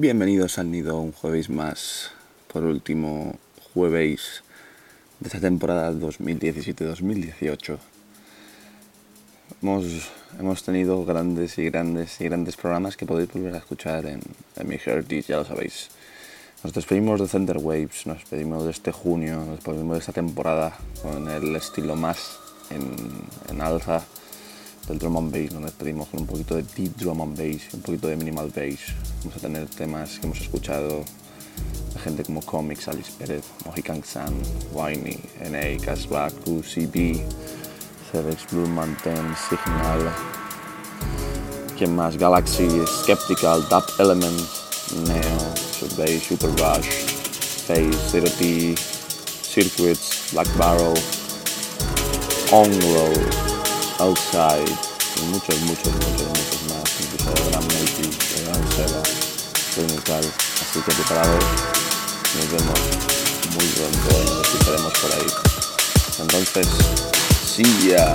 Bienvenidos al Nido un jueves más, por último jueves de esta temporada 2017-2018. Hemos, hemos tenido grandes y grandes y grandes programas que podéis volver a escuchar en, en mi Heritage, ya lo sabéis. Nos despedimos de Center Waves, nos despedimos de este junio, nos despedimos de esta temporada con el estilo más en, en alza del drum and bass, nos despedimos con un poquito de deep drum and bass, un poquito de minimal bass. Vamos a tener temas que hemos escuchado de gente como Comics, Alice Pérez, Mohican Sun, Winey, NA, Cashback, UCB, Cerex, Blue Mountain, Signal, ¿quién más? Galaxy, Skeptical, Dub Element, Neo, Survey, Super Rush, Phase, Zero T, Circuits, Black Barrel, On Road, Outside, y muchos, muchos, muchos, muchos más, incluso de Gran Multi, Gran Seba, Clinical, así que preparados, nos vemos muy pronto y nos escucharemos por ahí. Entonces, sí ya.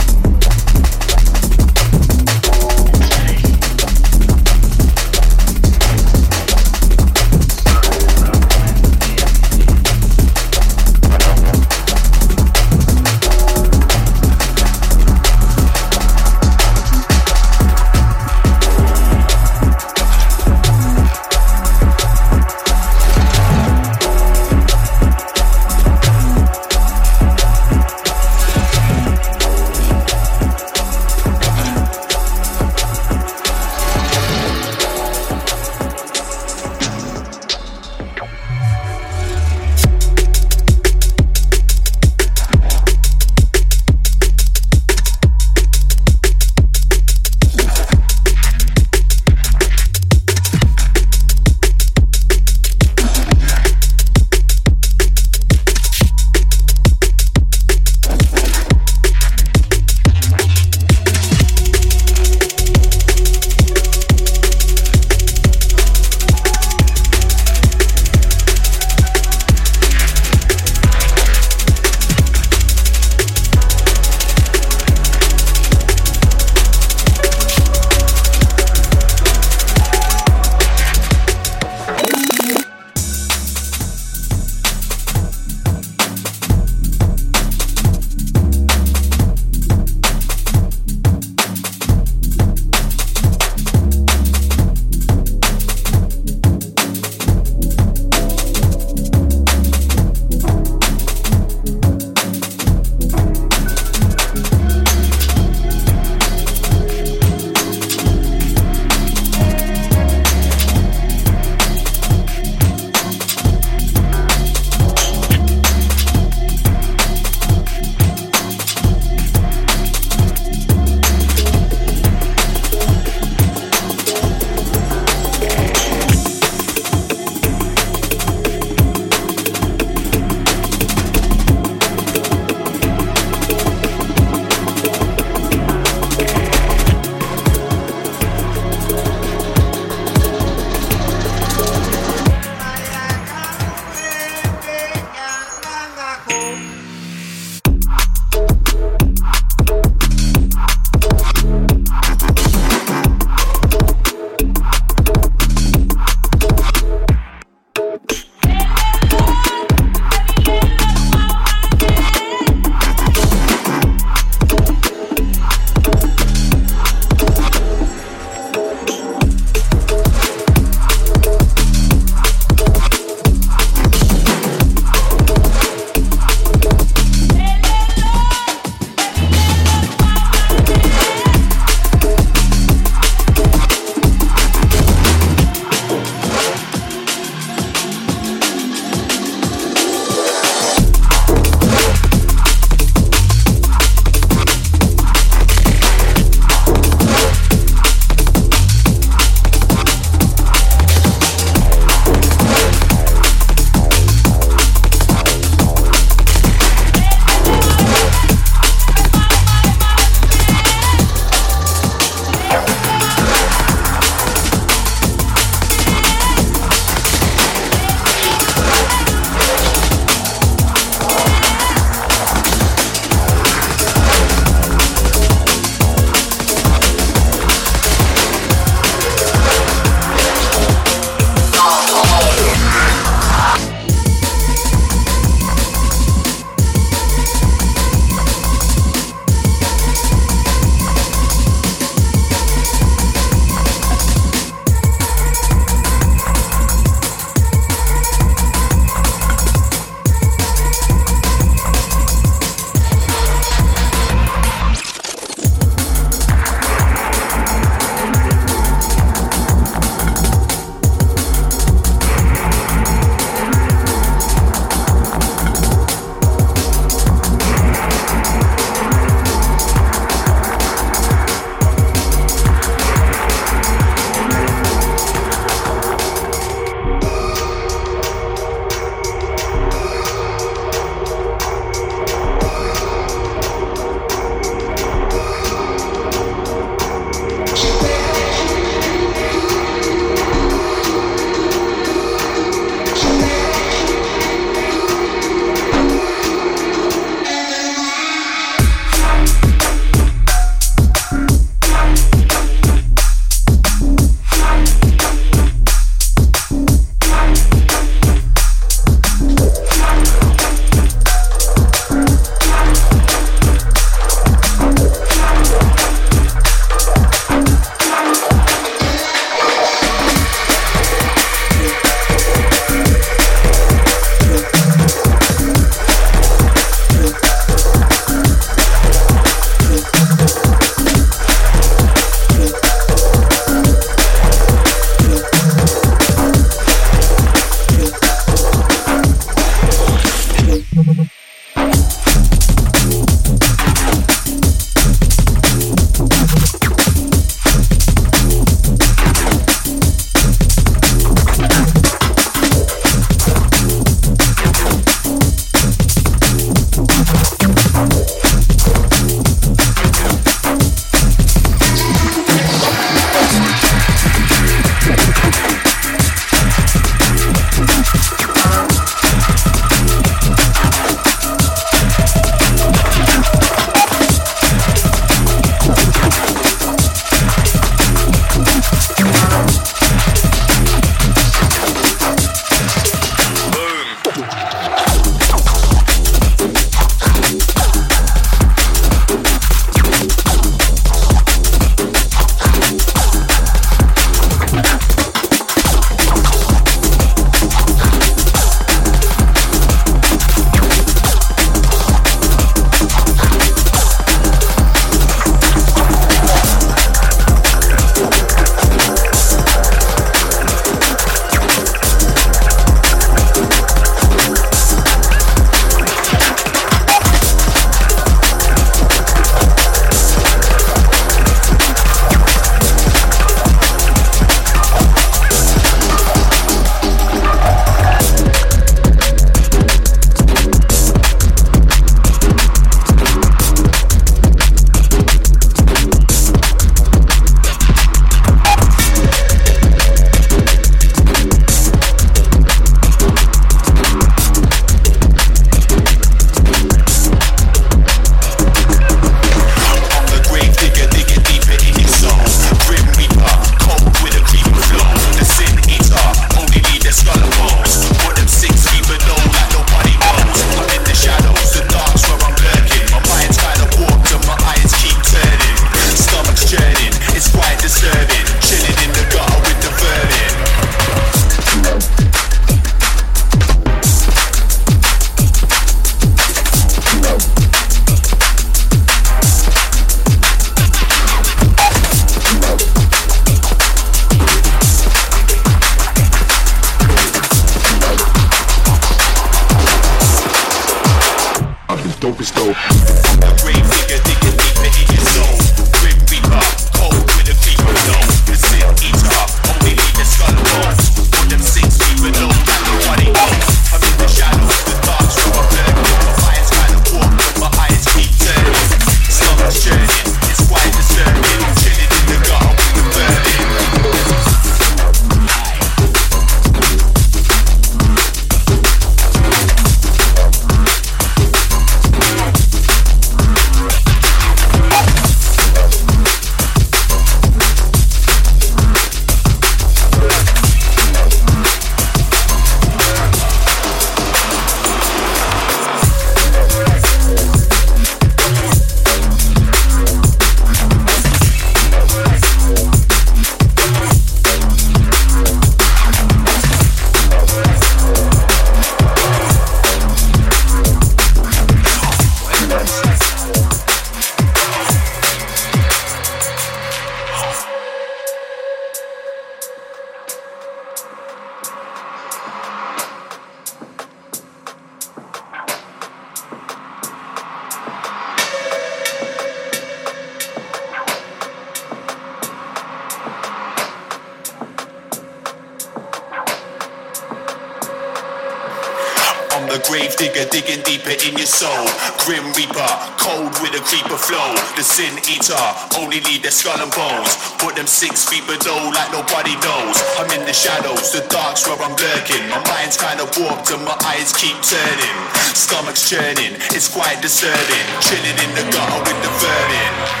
guitar, only need their skull and bones. Put them six feet below like nobody knows. I'm in the shadows, the dark's where I'm lurking. My mind's kinda warped and my eyes keep turning. Stomach's churning, it's quite disturbing. Chilling in the gutter with the vermin.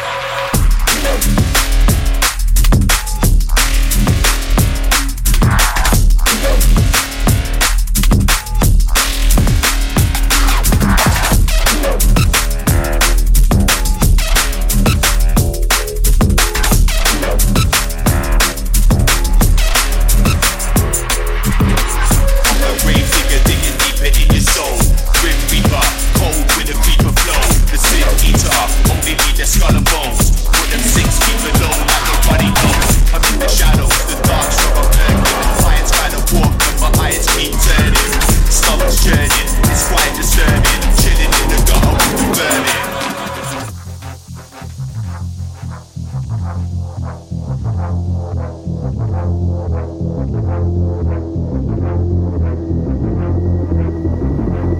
Thank you.